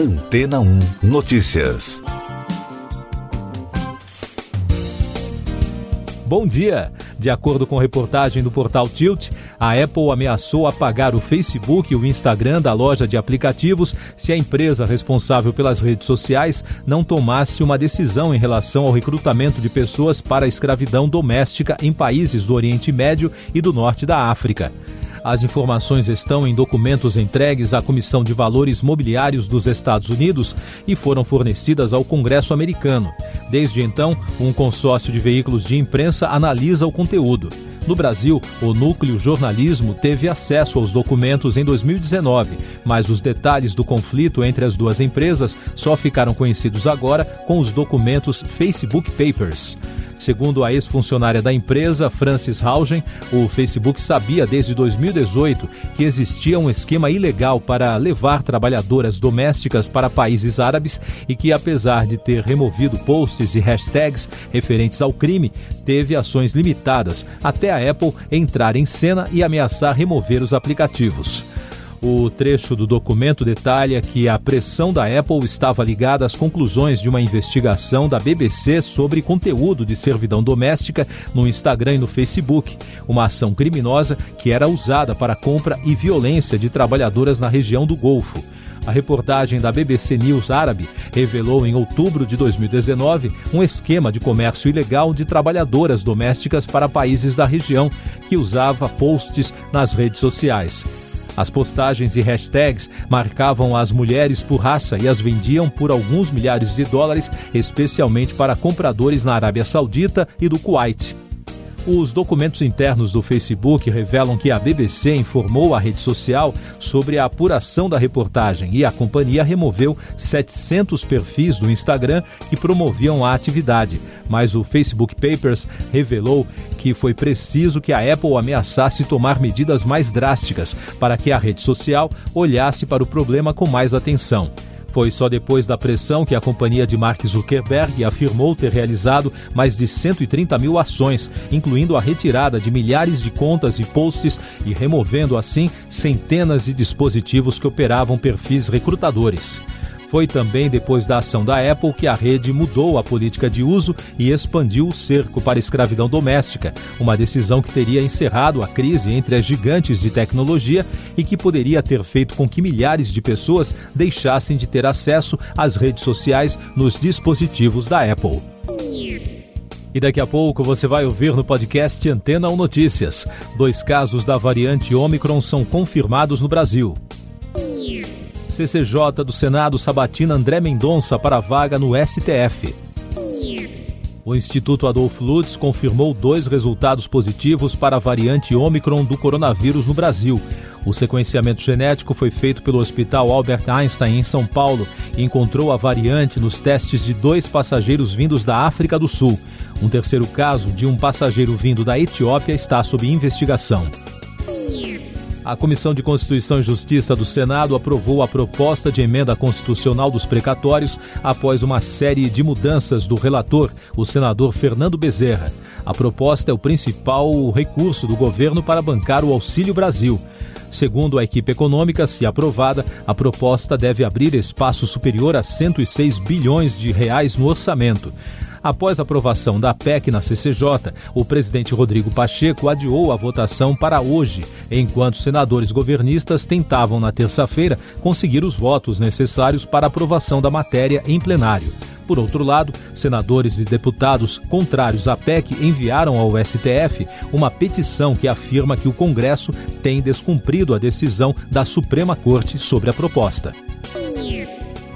Antena 1 Notícias. Bom dia! De acordo com reportagem do portal Tilt, a Apple ameaçou apagar o Facebook e o Instagram da loja de aplicativos se a empresa responsável pelas redes sociais não tomasse uma decisão em relação ao recrutamento de pessoas para a escravidão doméstica em países do Oriente Médio e do Norte da África. As informações estão em documentos entregues à Comissão de Valores Mobiliários dos Estados Unidos e foram fornecidas ao Congresso americano. Desde então, um consórcio de veículos de imprensa analisa o conteúdo. No Brasil, o Núcleo Jornalismo teve acesso aos documentos em 2019, mas os detalhes do conflito entre as duas empresas só ficaram conhecidos agora com os documentos Facebook Papers. Segundo a ex-funcionária da empresa, Francis Haugen, o Facebook sabia desde 2018 que existia um esquema ilegal para levar trabalhadoras domésticas para países árabes e que, apesar de ter removido posts e hashtags referentes ao crime, teve ações limitadas até a Apple entrar em cena e ameaçar remover os aplicativos. O trecho do documento detalha que a pressão da Apple estava ligada às conclusões de uma investigação da BBC sobre conteúdo de servidão doméstica no Instagram e no Facebook, uma ação criminosa que era usada para compra e violência de trabalhadoras na região do Golfo. A reportagem da BBC News Árabe revelou em outubro de 2019 um esquema de comércio ilegal de trabalhadoras domésticas para países da região que usava posts nas redes sociais. As postagens e hashtags marcavam as mulheres por raça e as vendiam por alguns milhares de dólares, especialmente para compradores na Arábia Saudita e do Kuwait. Os documentos internos do Facebook revelam que a BBC informou a rede social sobre a apuração da reportagem e a companhia removeu 700 perfis do Instagram que promoviam a atividade. Mas o Facebook Papers revelou que foi preciso que a Apple ameaçasse tomar medidas mais drásticas para que a rede social olhasse para o problema com mais atenção. Foi só depois da pressão que a companhia de Mark Zuckerberg afirmou ter realizado mais de 130 mil ações, incluindo a retirada de milhares de contas e posts e removendo assim centenas de dispositivos que operavam perfis recrutadores. Foi também depois da ação da Apple que a rede mudou a política de uso e expandiu o cerco para a escravidão doméstica, uma decisão que teria encerrado a crise entre as gigantes de tecnologia e que poderia ter feito com que milhares de pessoas deixassem de ter acesso às redes sociais nos dispositivos da Apple. E daqui a pouco você vai ouvir no podcast Antena 1 Notícias. Dois casos da variante Omicron são confirmados no Brasil. CCJ do Senado sabatina André Mendonça para a vaga no STF. O Instituto Adolfo Lutz confirmou dois resultados positivos para a variante Omicron do coronavírus no Brasil. O sequenciamento genético foi feito pelo Hospital Albert Einstein em São Paulo e encontrou a variante nos testes de dois passageiros vindos da África do Sul. Um terceiro caso de um passageiro vindo da Etiópia está sob investigação. A Comissão de Constituição e Justiça do Senado aprovou a proposta de emenda constitucional dos precatórios após uma série de mudanças do relator, o senador Fernando Bezerra. A proposta é o principal recurso do governo para bancar o Auxílio Brasil. Segundo a equipe econômica, se aprovada, a proposta deve abrir espaço superior a 106 bilhões de reais no orçamento. Após a aprovação da PEC na CCJ, o presidente Rodrigo Pacheco adiou a votação para hoje, enquanto senadores governistas tentavam na terça-feira conseguir os votos necessários para a aprovação da matéria em plenário. Por outro lado, senadores e deputados contrários à PEC enviaram ao STF uma petição que afirma que o Congresso tem descumprido a decisão da Suprema Corte sobre a proposta.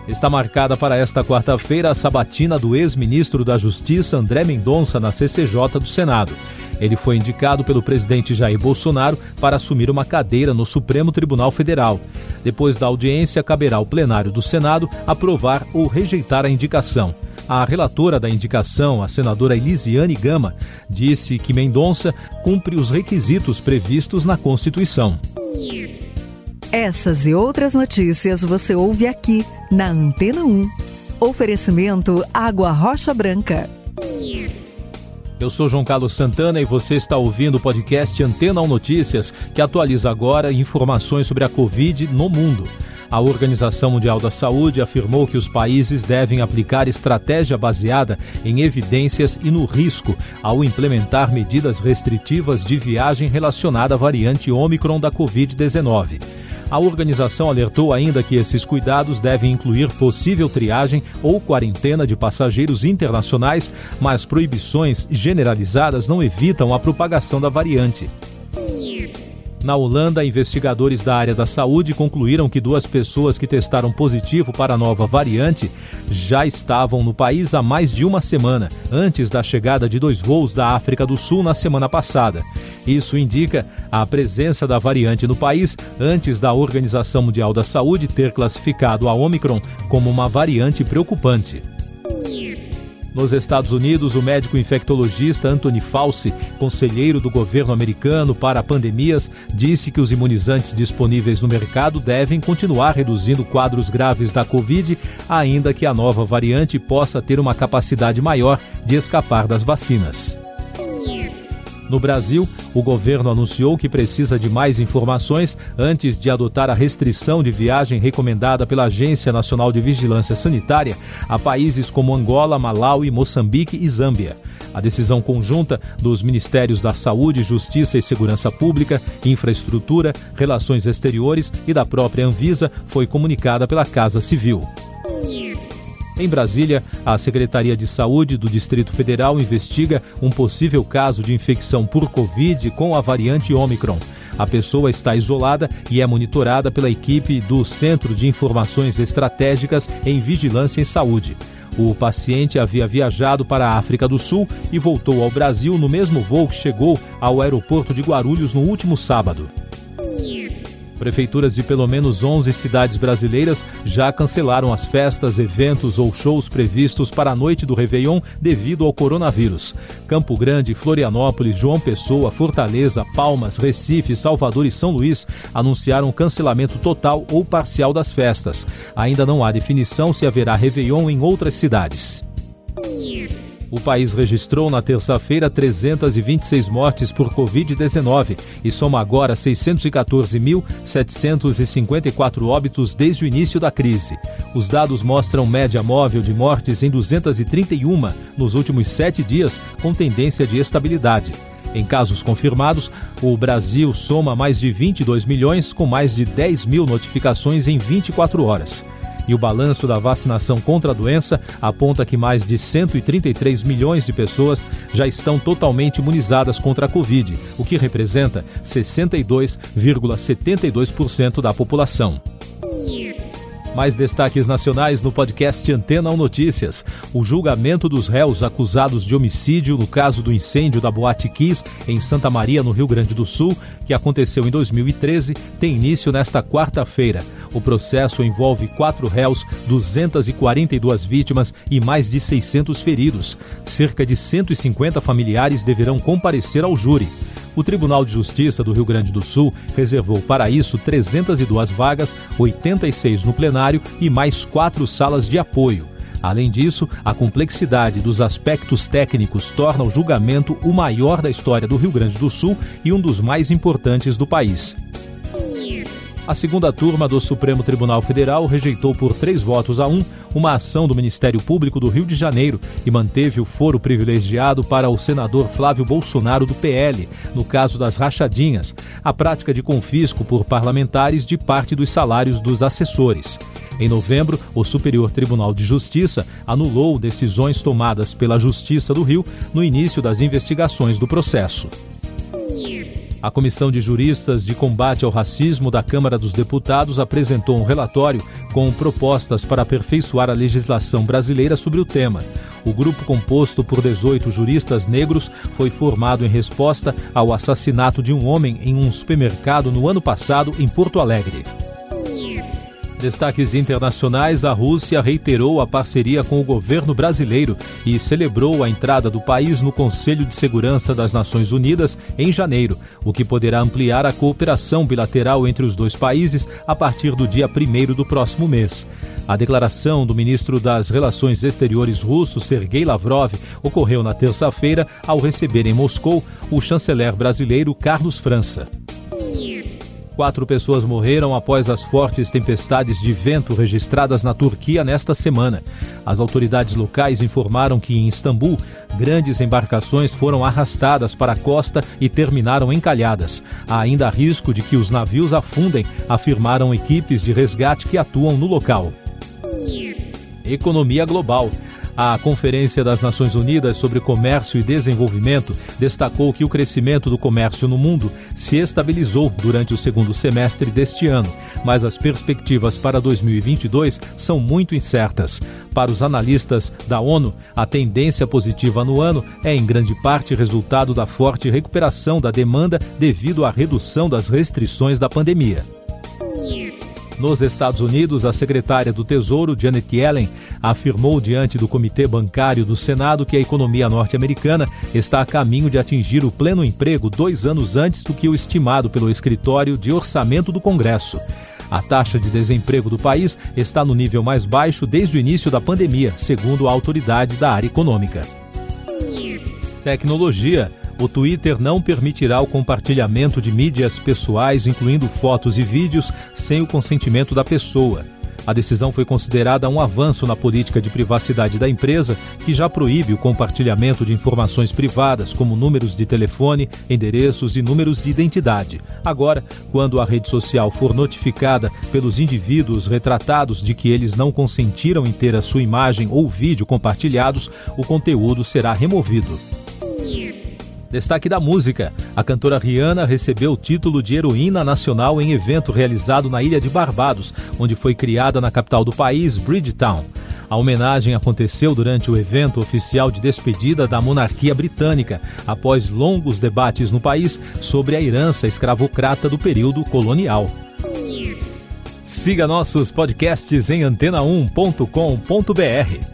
Está marcada para esta quarta-feira a sabatina do ex-ministro da Justiça André Mendonça na CCJ do Senado. Ele foi indicado pelo presidente Jair Bolsonaro para assumir uma cadeira no Supremo Tribunal Federal. Depois da audiência, caberá ao plenário do Senado aprovar ou rejeitar a indicação. A relatora da indicação, a senadora Elisiane Gama, disse que Mendonça cumpre os requisitos previstos na Constituição. Essas e outras notícias você ouve aqui na Antena 1. Oferecimento Água Rocha Branca. Eu sou João Carlos Santana e você está ouvindo o podcast Antena 1 Notícias, que atualiza agora informações sobre a Covid no mundo. A Organização Mundial da Saúde afirmou que os países devem aplicar estratégia baseada em evidências e no risco ao implementar medidas restritivas de viagem relacionada à variante Ômicron da Covid-19. A organização alertou ainda que esses cuidados devem incluir possível triagem ou quarentena de passageiros internacionais, mas proibições generalizadas não evitam a propagação da variante. Na Holanda, investigadores da área da saúde concluíram que duas pessoas que testaram positivo para a nova variante já estavam no país há mais de uma semana, antes da chegada de dois voos da África do Sul na semana passada. Isso indica a presença da variante no país antes da Organização Mundial da Saúde ter classificado a Omicron como uma variante preocupante. Nos Estados Unidos, o médico infectologista Anthony Fauci, conselheiro do governo americano para pandemias, disse que os imunizantes disponíveis no mercado devem continuar reduzindo quadros graves da Covid, ainda que a nova variante possa ter uma capacidade maior de escapar das vacinas. No Brasil, o governo anunciou que precisa de mais informações antes de adotar a restrição de viagem recomendada pela Agência Nacional de Vigilância Sanitária a países como Angola, Malau, Moçambique e Zâmbia. A decisão conjunta dos Ministérios da Saúde, Justiça e Segurança Pública, Infraestrutura, Relações Exteriores e da própria Anvisa foi comunicada pela Casa Civil. Em Brasília, a Secretaria de Saúde do Distrito Federal investiga um possível caso de infecção por Covid com a variante Omicron. A pessoa está isolada e é monitorada pela equipe do Centro de Informações Estratégicas em Vigilância em Saúde. O paciente havia viajado para a África do Sul e voltou ao Brasil no mesmo voo que chegou ao aeroporto de Guarulhos no último sábado. Prefeituras de pelo menos 11 cidades brasileiras já cancelaram as festas, eventos ou shows previstos para a noite do Réveillon devido ao coronavírus. Campo Grande, Florianópolis, João Pessoa, Fortaleza, Palmas, Recife, Salvador e São Luís anunciaram cancelamento total ou parcial das festas. Ainda não há definição se haverá Réveillon em outras cidades. O país registrou na terça-feira 326 mortes por Covid-19 e soma agora 614.754 óbitos desde o início da crise. Os dados mostram média móvel de mortes em 231 nos últimos sete dias, com tendência de estabilidade. Em casos confirmados, o Brasil soma mais de 22 milhões, com mais de 10 mil notificações em 24 horas e o balanço da vacinação contra a doença aponta que mais de 133 milhões de pessoas já estão totalmente imunizadas contra a Covid, o que representa 62,72% da população. Mais destaques nacionais no podcast Antena 1 Notícias. O julgamento dos réus acusados de homicídio no caso do incêndio da Boate Kiss em Santa Maria, no Rio Grande do Sul, que aconteceu em 2013, tem início nesta quarta-feira. O processo envolve quatro réus, 242 vítimas e mais de 600 feridos. Cerca de 150 familiares deverão comparecer ao júri. O Tribunal de Justiça do Rio Grande do Sul reservou para isso 302 vagas, 86 no plenário e mais quatro salas de apoio. Além disso, a complexidade dos aspectos técnicos torna o julgamento o maior da história do Rio Grande do Sul e um dos mais importantes do país. A segunda turma do Supremo Tribunal Federal rejeitou por três votos a um uma ação do Ministério Público do Rio de Janeiro e manteve o foro privilegiado para o senador Flávio Bolsonaro do PL, no caso das rachadinhas, a prática de confisco por parlamentares de parte dos salários dos assessores. Em novembro, o Superior Tribunal de Justiça anulou decisões tomadas pela Justiça do Rio no início das investigações do processo. A Comissão de Juristas de Combate ao Racismo da Câmara dos Deputados apresentou um relatório com propostas para aperfeiçoar a legislação brasileira sobre o tema. O grupo, composto por 18 juristas negros, foi formado em resposta ao assassinato de um homem em um supermercado no ano passado em Porto Alegre. Destaques internacionais: a Rússia reiterou a parceria com o governo brasileiro e celebrou a entrada do país no Conselho de Segurança das Nações Unidas em janeiro, o que poderá ampliar a cooperação bilateral entre os dois países a partir do dia 1 do próximo mês. A declaração do ministro das Relações Exteriores russo, Sergei Lavrov, ocorreu na terça-feira ao receber em Moscou o chanceler brasileiro Carlos França. Quatro pessoas morreram após as fortes tempestades de vento registradas na Turquia nesta semana. As autoridades locais informaram que em Istambul, grandes embarcações foram arrastadas para a costa e terminaram encalhadas. Há ainda risco de que os navios afundem, afirmaram equipes de resgate que atuam no local. Economia global. A Conferência das Nações Unidas sobre Comércio e Desenvolvimento destacou que o crescimento do comércio no mundo se estabilizou durante o segundo semestre deste ano, mas as perspectivas para 2022 são muito incertas. Para os analistas da ONU, a tendência positiva no ano é em grande parte resultado da forte recuperação da demanda devido à redução das restrições da pandemia. Nos Estados Unidos, a secretária do Tesouro, Janet Yellen, afirmou diante do Comitê Bancário do Senado que a economia norte-americana está a caminho de atingir o pleno emprego dois anos antes do que o estimado pelo Escritório de Orçamento do Congresso. A taxa de desemprego do país está no nível mais baixo desde o início da pandemia, segundo a autoridade da área econômica. Tecnologia. O Twitter não permitirá o compartilhamento de mídias pessoais, incluindo fotos e vídeos, sem o consentimento da pessoa. A decisão foi considerada um avanço na política de privacidade da empresa, que já proíbe o compartilhamento de informações privadas, como números de telefone, endereços e números de identidade. Agora, quando a rede social for notificada pelos indivíduos retratados de que eles não consentiram em ter a sua imagem ou vídeo compartilhados, o conteúdo será removido. Destaque da música: a cantora Rihanna recebeu o título de heroína nacional em evento realizado na Ilha de Barbados, onde foi criada na capital do país, Bridgetown. A homenagem aconteceu durante o evento oficial de despedida da monarquia britânica, após longos debates no país sobre a herança escravocrata do período colonial. Siga nossos podcasts em antena1.com.br.